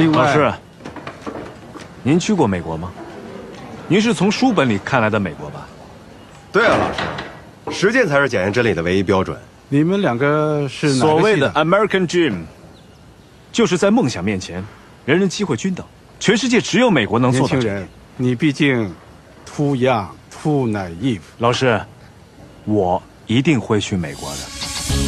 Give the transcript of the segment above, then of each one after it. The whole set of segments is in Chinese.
另外，老师，您去过美国吗？您是从书本里看来的美国吧？对啊，老师，实践才是检验真理的唯一标准。你们两个是哪个所谓的？American Dream，就是在梦想面前，人人机会均等，全世界只有美国能做到这一点。年轻人，你毕竟 too young, too naive。老师，我一定会去美国的。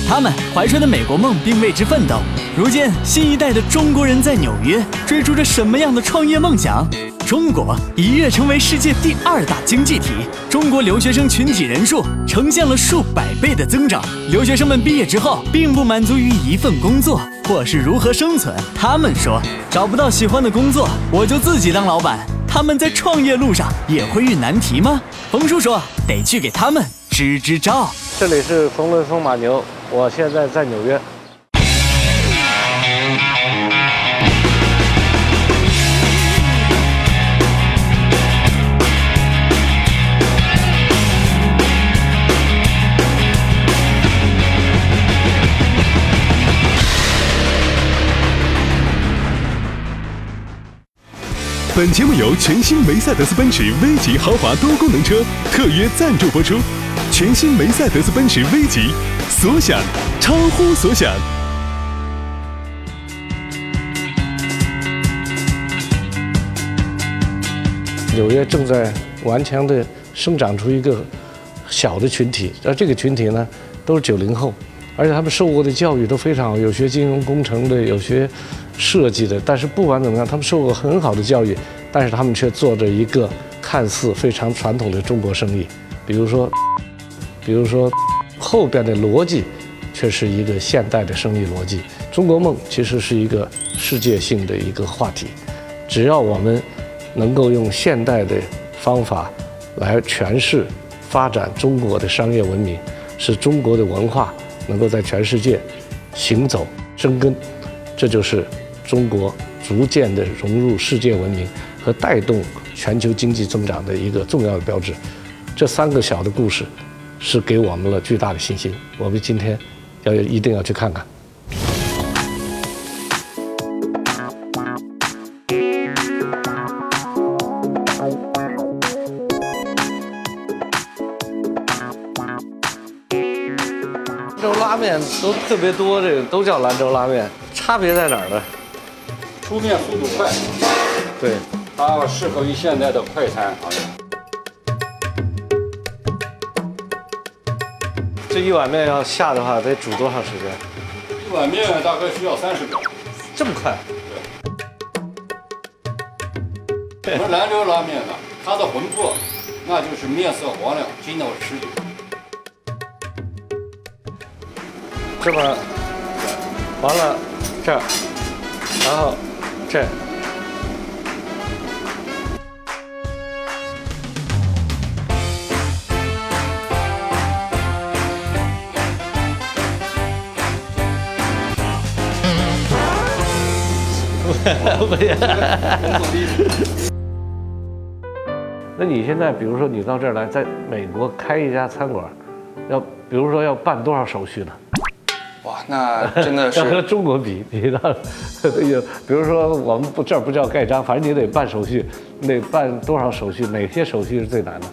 他们怀揣的美国梦并为之奋斗。如今，新一代的中国人在纽约追逐着什么样的创业梦想？中国一跃成为世界第二大经济体，中国留学生群体人数呈现了数百倍的增长。留学生们毕业之后，并不满足于一份工作或是如何生存。他们说，找不到喜欢的工作，我就自己当老板。他们在创业路上也会遇难题吗？冯叔说，得去给他们支支招。这里是冯仑风马牛，我现在在纽约。本节目由全新梅赛德斯奔驰 V 级豪华多功能车特约赞助播出。全新梅赛德斯奔驰 V 级，所想超乎所想。纽约正在顽强地生长出一个小的群体，而这个群体呢，都是九零后，而且他们受过的教育都非常好，有学金融工程的，有学设计的，但是不管怎么样，他们受过很好的教育，但是他们却做着一个看似非常传统的中国生意，比如说，比如说后边的逻辑，却是一个现代的生意逻辑。中国梦其实是一个世界性的一个话题，只要我们能够用现代的方法来诠释、发展中国的商业文明，使中国的文化能够在全世界行走、生根，这就是中国逐渐的融入世界文明和带动全球经济增长的一个重要的标志。这三个小的故事，是给我们了巨大的信心。我们今天要一定要去看看。兰州拉面都特别多，这个都叫兰州拉面，差别在哪儿呢？出面速度快，对，它适合于现在的快餐行业。这一碗面要下的话，得煮多长时间？一碗面大概需要三十秒。这么快？我们兰州拉面呢，它的魂魄，那就是面色黄亮，筋道持久。这么，完了，这儿，然后这。那你现在，比如说你到这儿来，在美国开一家餐馆，要比如说要办多少手续呢？哇，那真的 要和中国比，你到有，比如说我们不这儿不叫盖章，反正你得办手续，你得办多少手续？哪些手续是最难的？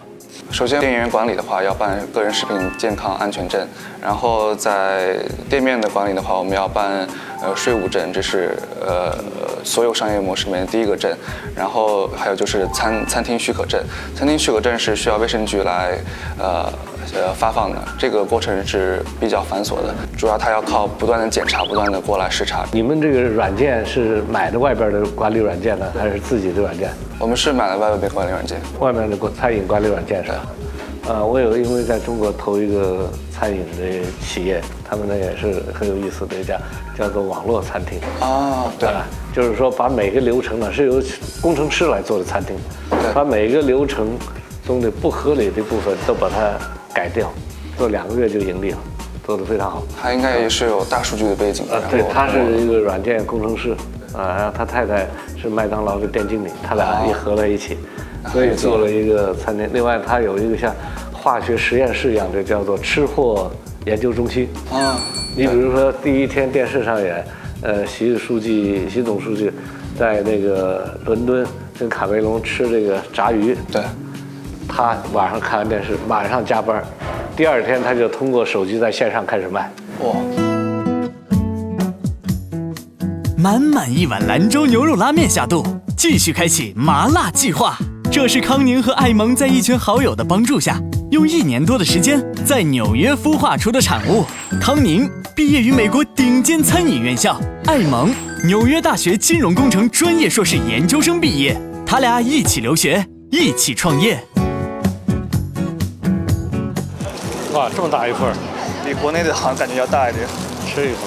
首先店员管理的话要办个人食品健康安全证，然后在店面的管理的话，我们要办呃税务证，这是呃所有商业模式里面第一个证，然后还有就是餐餐厅许可证，餐厅许可证是需要卫生局来呃呃发放的，这个过程是比较繁琐的，主要它要靠不断的检查，不断的过来视察。你们这个软件是买的外边的管理软件呢，还是自己的软件？我们是买的外面管理软件。外面的管餐饮管理软件是吧？呃，我有因为在中国投一个餐饮的企业，他们呢也是很有意思的一家，叫做网络餐厅。啊，对，啊，就是说把每个流程呢是由工程师来做的餐厅，把每个流程中的不合理的部分都把它改掉，做两个月就盈利了，做得非常好。他应该也是有大数据的背景的。啊，对，他是一个软件工程师，啊，然后他太太是麦当劳的店经理，他俩一合在一起，所以做了一个餐厅。另外，他有一个像化学实验室一样的，叫做吃货研究中心。啊，你比如说第一天电视上演，呃，习书记、习总书记在那个伦敦跟卡梅隆吃这个炸鱼，对，他晚上看完电视，马上加班，第二天他就通过手机在线上开始卖。哇，满满一碗兰州牛肉拉面下肚，继续开启麻辣计划。这是康宁和艾蒙在一群好友的帮助下，用一年多的时间在纽约孵化出的产物。康宁毕业于美国顶尖餐饮院校，艾蒙纽约大学金融工程专业硕士研究生毕业，他俩一起留学，一起创业。哇，这么大一份儿，比国内的好像感觉要大一点。吃一口。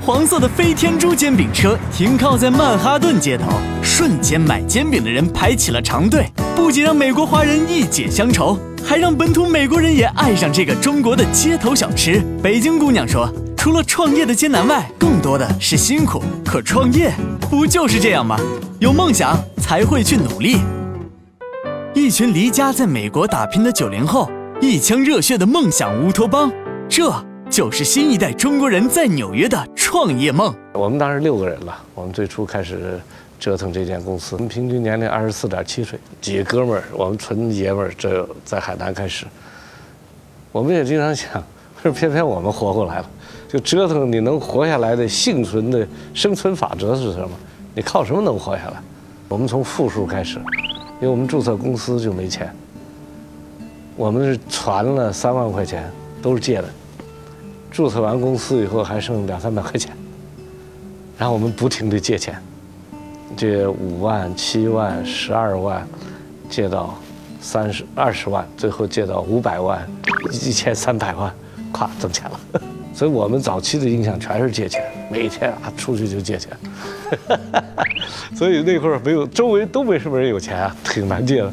黄色的飞天猪煎饼车停靠在曼哈顿街头，瞬间买煎饼的人排起了长队。不仅让美国华人一解乡愁，还让本土美国人也爱上这个中国的街头小吃。北京姑娘说，除了创业的艰难外，更多的是辛苦。可创业不就是这样吗？有梦想才会去努力。一群离家在美国打拼的九零后，一腔热血的梦想乌托邦，这就是新一代中国人在纽约的创业梦。我们当时六个人了，我们最初开始折腾这间公司，我们平均年龄二十四点七岁，几个哥们儿，我们纯爷们儿，这在海南开始。我们也经常想，可是偏偏我们活过来了，就折腾你能活下来的幸存的生存法则是什么？你靠什么能活下来？我们从负数开始，因为我们注册公司就没钱，我们是攒了三万块钱，都是借的。注册完公司以后还剩两三百块钱，然后我们不停地借钱，借五万、七万、十二万，借到三十二十万，最后借到五百万、一千三百万，咵挣钱了。所以我们早期的印象全是借钱，每天啊出去就借钱，所以那会儿没有周围都没什么人有钱啊，挺难借的。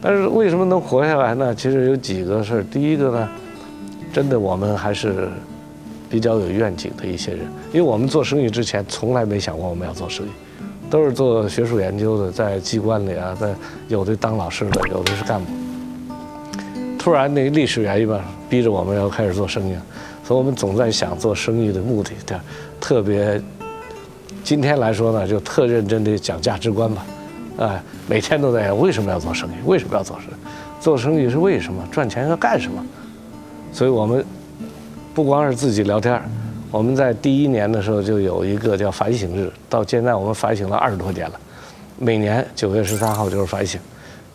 但是为什么能活下来呢？其实有几个事儿。第一个呢，真的我们还是比较有愿景的一些人，因为我们做生意之前从来没想过我们要做生意，都是做学术研究的，在机关里啊，在有的当老师的，有的是干部。突然那个历史原因吧，逼着我们要开始做生意，所以我们总在想做生意的目的，对，特别今天来说呢，就特认真的讲价值观吧，哎，每天都在想为什么要做生意，为什么要做生意，做生意是为什么，赚钱要干什么，所以我们不光是自己聊天儿我们在第一年的时候就有一个叫反省日，到现在我们反省了二十多年了，每年九月十三号就是反省，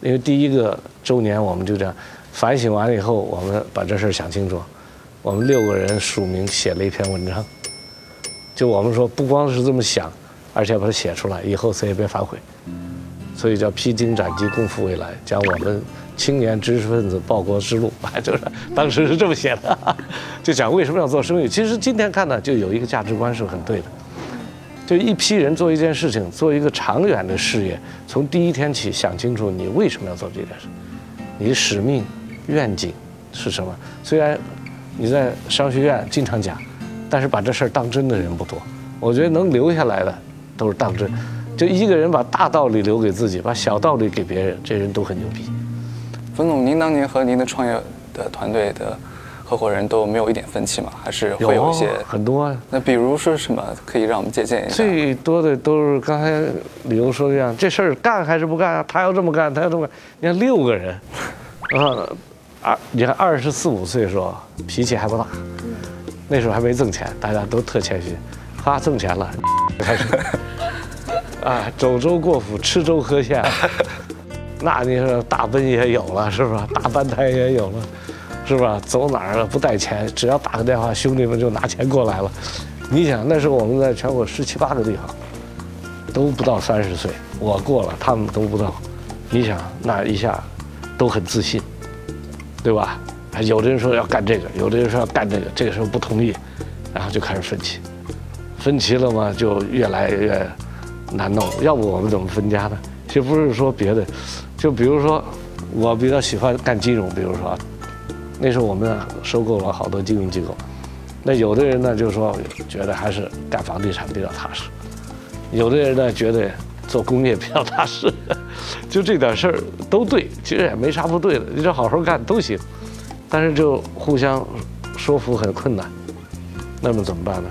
因为第一个周年我们就这样反省完了以后，我们把这事儿想清楚，我们六个人署名写了一篇文章，就我们说不光是这么想，而且要把它写出来，以后谁也别反悔，所以叫披荆斩棘，共赴未来，讲我们青年知识分子报国之路，就是当时是这么写的，就讲为什么要做生意。其实今天看呢，就有一个价值观是很对的，就一批人做一件事情，做一个长远的事业，从第一天起想清楚你为什么要做这件事，你使命、愿景是什么。虽然你在商学院经常讲，但是把这事儿当真的人不多。我觉得能留下来的都是当真。就一个人把大道理留给自己，把小道理给别人，这人都很牛逼。冯总，您当年和您的创业的团队的合伙人都没有一点分歧吗？还是会有一些？很多啊。那比如说什么可以让我们借鉴一下？最多的都是刚才李由说的样，这事儿干还是不干啊？他要这么干，他要这么干。你看六个人，啊，二，你看二十四五岁的时候脾气还不大，那时候还没挣钱，大家都特谦虚。哈挣钱了，开始啊，走州过府，吃粥喝县。那你说大奔也有了，是不是？大班台也有了，是吧？走哪儿了不带钱，只要打个电话，兄弟们就拿钱过来了。你想那时候我们在全国十七八个地方，都不到三十岁，我过了，他们都不到。你想那一下，都很自信，对吧？有的人说要干这个，有的人说要干这个，这个时候不同意，然后就开始分歧，分歧了嘛，就越来越难弄。要不我们怎么分家呢？其实不是说别的。就比如说，我比较喜欢干金融，比如说，那时候我们收购了好多金融机构，那有的人呢就说觉得还是干房地产比较踏实，有的人呢觉得做工业比较踏实，就这点事儿都对，其实也没啥不对的，你就好好干都行。但是就互相说服很困难，那么怎么办呢？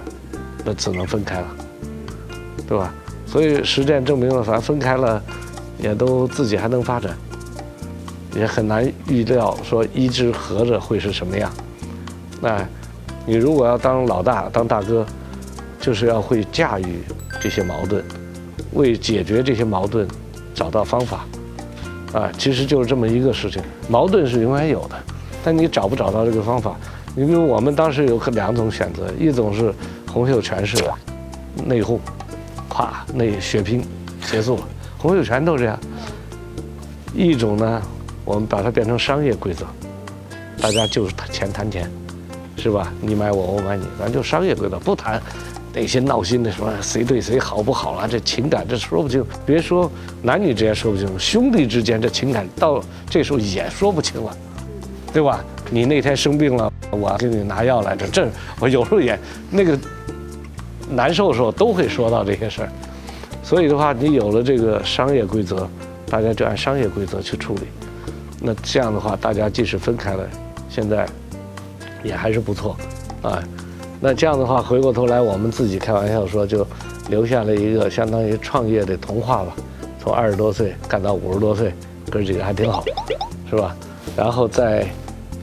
那只能分开了，对吧？所以实践证明了，反正分开了，也都自己还能发展，也很难预料说一直合着会是什么样。那，你如果要当老大、当大哥，就是要会驾驭这些矛盾，为解决这些矛盾找到方法。啊，其实就是这么一个事情，矛盾是永远有的，但你找不找到这个方法？你比如我们当时有两种选择，一种是洪秀全式的内讧，咵内血拼结束了，洪秀全都这样；一种呢，我们把它变成商业规则，大家就是谈钱谈钱，是吧？你买我，我买你，咱就商业规则，不谈。那些闹心的什么谁对谁好不好了，这情感这说不清。别说男女之间说不清，兄弟之间这情感到这时候也说不清了，对吧？你那天生病了，我给你拿药来着，这我有时候也那个难受的时候都会说到这些事儿。所以的话，你有了这个商业规则，大家就按商业规则去处理。那这样的话，大家即使分开了，现在也还是不错，啊。那这样的话，回过头来，我们自己开玩笑说，就留下了一个相当于创业的童话吧。从二十多岁干到五十多岁，哥几个还挺好，是吧？然后在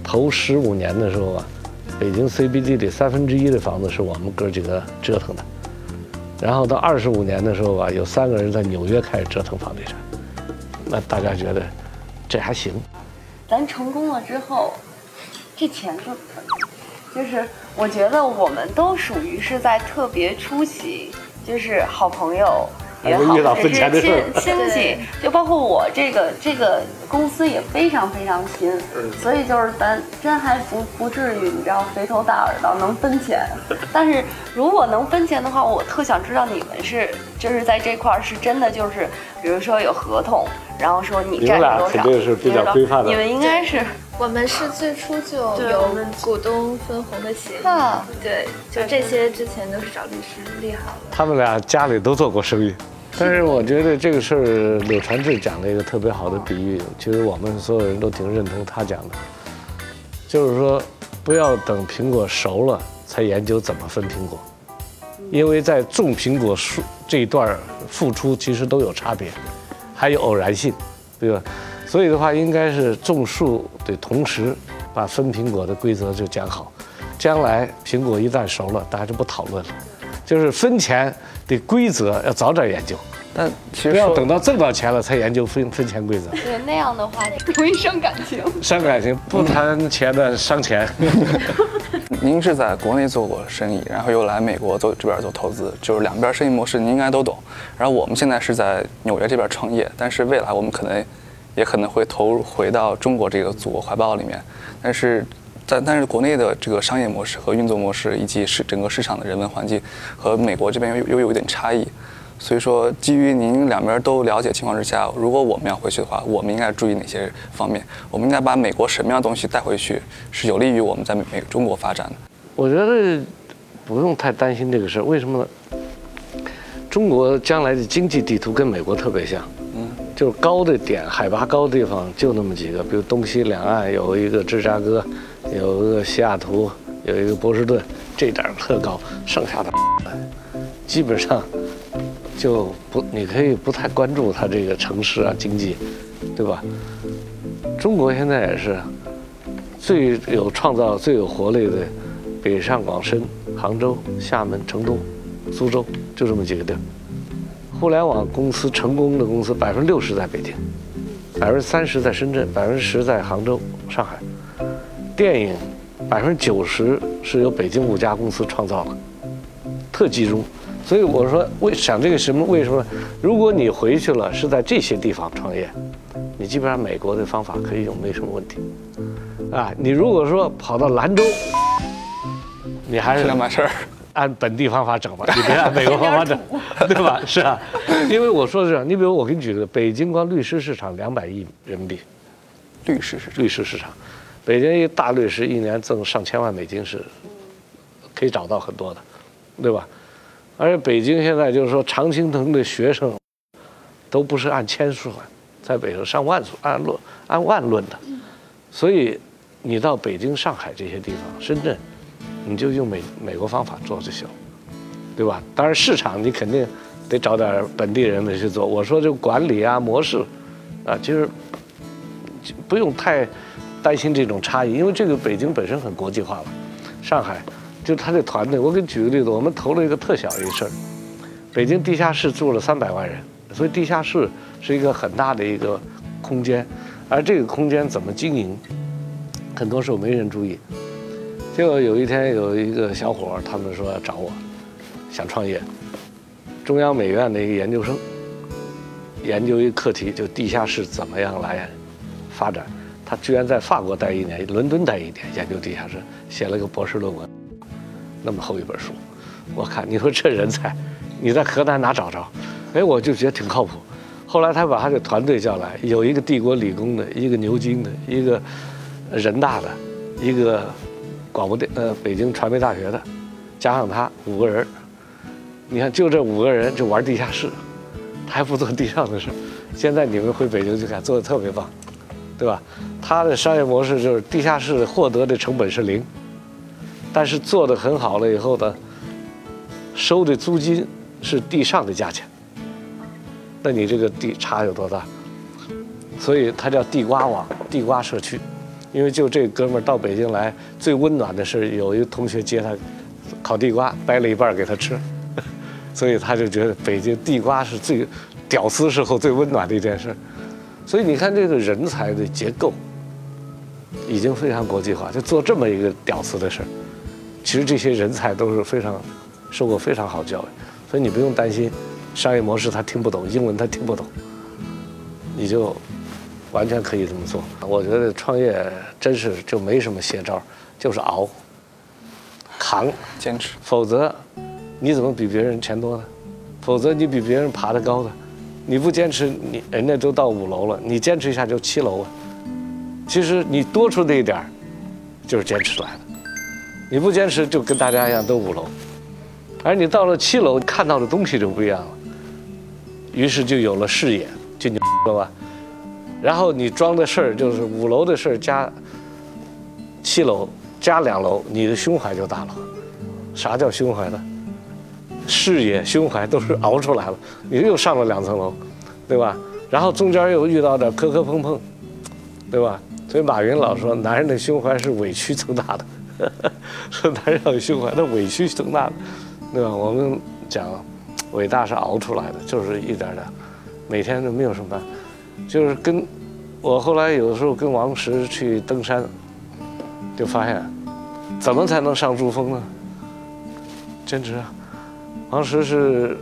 头十五年的时候啊，北京 CBD 里三分之一的房子是我们哥几个折腾的。然后到二十五年的时候吧，有三个人在纽约开始折腾房地产。那大家觉得这还行？咱成功了之后，这钱就。就是我觉得我们都属于是在特别初期，就是好朋友也好，或者是亲亲戚，就包括我这个这个公司也非常非常拼，所以就是咱真还不不至于，你知道肥头大耳到能分钱。但是如果能分钱的话，我特想知道你们是就是在这块儿是真的就是，比如说有合同，然后说你占多少，你们应该是。我们是最初就有股东分红的协议，对，就这些之前都是找律师立好了。他们俩家里都做过生意，但是我觉得这个事儿，柳传志讲了一个特别好的比喻，其实我们所有人都挺认同他讲的，就是说不要等苹果熟了才研究怎么分苹果，因为在种苹果树这一段付出其实都有差别，还有偶然性，对吧？所以的话，应该是种树的同时，把分苹果的规则就讲好。将来苹果一旦熟了，大家就不讨论了。就是分钱的规则要早点研究，但其实不要等到挣到钱了才研究分分钱规则。对，那样的话容易伤感情。伤感情，不谈钱的伤钱。您是在国内做过生意，然后又来美国做这边做投资，就是两边生意模式您应该都懂。然后我们现在是在纽约这边创业，但是未来我们可能。也可能会投入回到中国这个祖国怀抱里面，但是，但但是国内的这个商业模式和运作模式以及市整个市场的人文环境和美国这边又又有一点差异，所以说基于您两边都了解情况之下，如果我们要回去的话，我们应该注意哪些方面？我们应该把美国什么样的东西带回去，是有利于我们在美中国发展的？我觉得不用太担心这个事儿，为什么呢？中国将来的经济地图跟美国特别像。就是高的点，海拔高的地方就那么几个，比如东西两岸有一个芝加哥，有一个西雅图，有一个波士顿，这点特高，剩下的基本上就不，你可以不太关注它这个城市啊经济，对吧？中国现在也是最有创造、最有活力的，北上广深、杭州、厦门、成都、苏州，就这么几个地儿。互联网公司成功的公司，百分之六十在北京，百分之三十在深圳，百分之十在杭州、上海。电影，百分之九十是由北京五家公司创造的，特集中。所以我说，为想这个什么？为什么？如果你回去了是在这些地方创业，你基本上美国的方法可以用，没什么问题。啊，你如果说跑到兰州，你还是两码事儿。按本地方法整吧，你别按美国方法整，对吧？是啊，因为我说的是，你比如我给你举个，北京光律师市场两百亿人民币，律师市场。律师市场，北京一大律师一年挣上千万美金是，可以找到很多的，对吧？而且北京现在就是说，常青藤的学生，都不是按千数算，在北京上万数，按论按万论的，所以你到北京、上海这些地方，深圳，你就用美美国方法做就行，对吧？当然市场你肯定得找点本地人来去做。我说这管理啊模式，啊，其实不用太担心这种差异，因为这个北京本身很国际化了。上海就他这团队，我给你举个例子，我们投了一个特小一个事儿，北京地下室住了三百万人，所以地下室是一个很大的一个空间，而这个空间怎么经营？很多时候没人注意，结果有一天有一个小伙，他们说找我，想创业。中央美院的一个研究生，研究一个课题，就地下室怎么样来发展。他居然在法国待一年，伦敦待一年，研究地下室，写了个博士论文，那么厚一本书。我看你说这人才，你在河南哪找着？哎，我就觉得挺靠谱。后来他把他的团队叫来，有一个帝国理工的，一个牛津的，一个。人大的一个广播电呃北京传媒大学的，加上他五个人，你看就这五个人就玩地下室，他还不做地上的事。现在你们回北京去看，做的特别棒，对吧？他的商业模式就是地下室获得的成本是零，但是做的很好了以后呢，收的租金是地上的价钱。那你这个地差有多大？所以它叫地瓜网、地瓜社区。因为就这哥们儿到北京来，最温暖的是有一个同学接他，烤地瓜掰了一半给他吃，所以他就觉得北京地瓜是最屌丝时候最温暖的一件事。所以你看这个人才的结构已经非常国际化，就做这么一个屌丝的事儿。其实这些人才都是非常受过非常好教育，所以你不用担心商业模式他听不懂，英文他听不懂，你就。完全可以这么做。我觉得创业真是就没什么邪招，就是熬、扛、坚持。否则，你怎么比别人钱多呢？否则你比别人爬得高的，你不坚持，你人家都到五楼了，你坚持一下就七楼了。其实你多出那一点儿，就是坚持来的。你不坚持，就跟大家一样都五楼，而你到了七楼，看到的东西就不一样了。于是就有了视野，就牛 了吧？然后你装的事儿就是五楼的事儿加七楼加两楼，你的胸怀就大了。啥叫胸怀呢？视野、胸怀都是熬出来了。你又上了两层楼，对吧？然后中间又遇到点磕磕碰碰，对吧？所以马云老说，男人的胸怀是委屈增大的。说男人要有胸怀，那委屈增大的，对吧？我们讲伟大是熬出来的，就是一点点，每天都没有什么。就是跟，我后来有的时候跟王石去登山，就发现，怎么才能上珠峰呢？坚持啊！王石是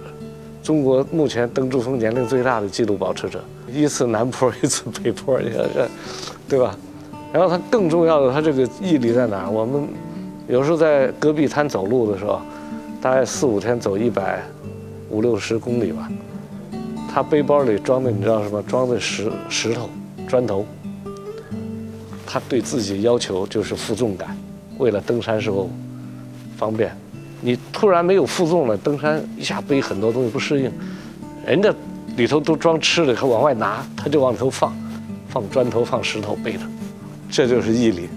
中国目前登珠峰年龄最大的纪录保持者，一次南坡，一次北坡，你看这，对吧？然后他更重要的，他这个毅力在哪儿？我们有时候在戈壁滩走路的时候，大概四五天走一百五六十公里吧。他背包里装的，你知道什么？装的石石头、砖头。他对自己要求就是负重感，为了登山时候方便。你突然没有负重了，登山一下背很多东西不适应。人家里头都装吃的，他往外拿，他就往里头放，放砖头、放石头背着，这就是毅力，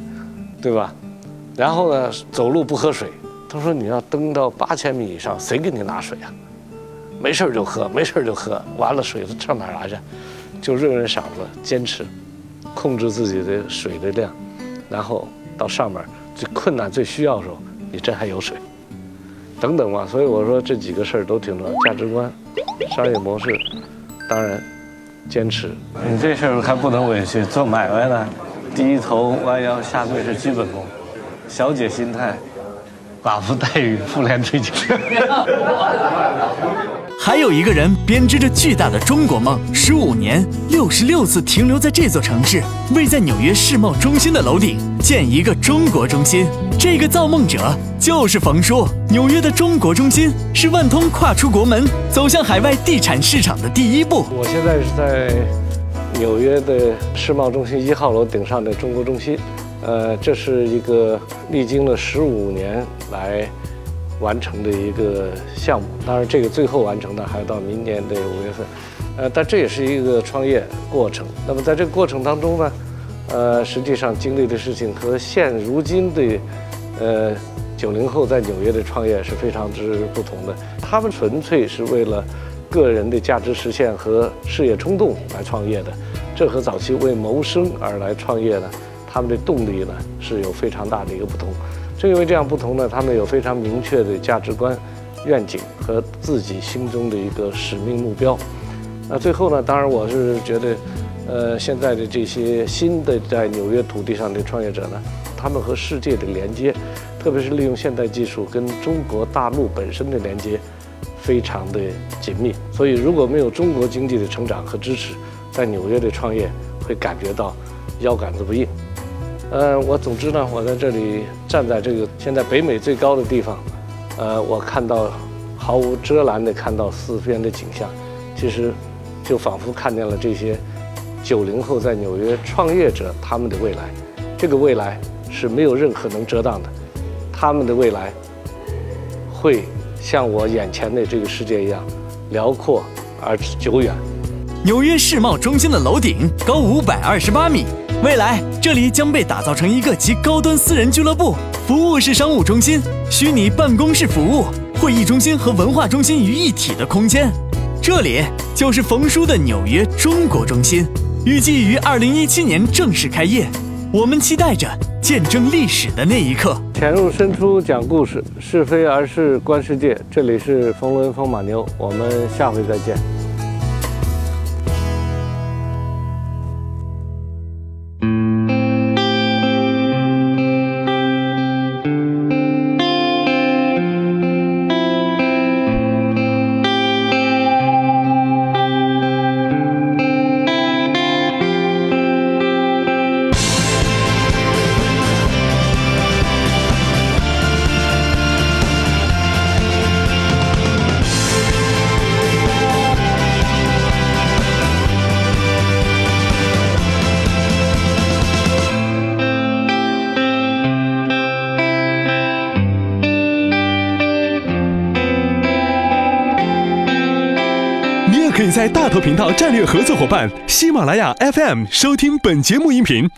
对吧？然后呢，走路不喝水。他说你要登到八千米以上，谁给你拿水啊？没事就喝，没事就喝，完了水上哪拿去？就润润嗓子，坚持，控制自己的水的量，然后到上面最困难、最需要的时候，你这还有水，等等吧。所以我说这几个事儿都挺重要：价值观、商业模式，当然坚持。你这事儿还不能委屈，做买卖呢，低头弯腰下跪是基本功，小姐心态，寡妇待遇，妇联追求。还有一个人编织着巨大的中国梦，十五年六十六次停留在这座城市，为在纽约世贸中心的楼顶建一个中国中心。这个造梦者就是冯叔。纽约的中国中心是万通跨出国门，走向海外地产市场的第一步。我现在是在纽约的世贸中心一号楼顶上的中国中心，呃，这是一个历经了十五年来。完成的一个项目，当然这个最后完成的还要到明年的五月份，呃，但这也是一个创业过程。那么在这个过程当中呢，呃，实际上经历的事情和现如今的，呃，九零后在纽约的创业是非常之不同的。他们纯粹是为了个人的价值实现和事业冲动来创业的，这和早期为谋生而来创业呢，他们的动力呢是有非常大的一个不同。正因为这样不同呢，他们有非常明确的价值观、愿景和自己心中的一个使命目标。那最后呢，当然我是觉得。呃，现在的这些新的在纽约土地上的创业者呢，他们和世界的连接，特别是利用现代技术跟中国大陆本身的连接，非常的紧密。所以，如果没有中国经济的成长和支持，在纽约的创业会感觉到腰杆子不硬。呃，我总之呢，我在这里站在这个现在北美最高的地方，呃，我看到毫无遮拦的看到四边的景象，其实就仿佛看见了这些。九零后在纽约创业者，他们的未来，这个未来是没有任何能遮挡的。他们的未来会像我眼前的这个世界一样辽阔而久远。纽约世贸中心的楼顶高五百二十八米，未来这里将被打造成一个集高端私人俱乐部、服务式商务中心、虚拟办公室服务、会议中心和文化中心于一体的空间。这里就是冯叔的纽约中国中心。预计于二零一七年正式开业，我们期待着见证历史的那一刻。潜入深处讲故事，是非而是观世界。这里是冯仑风马牛，我们下回再见。频道战略合作伙伴喜马拉雅 FM 收听本节目音频。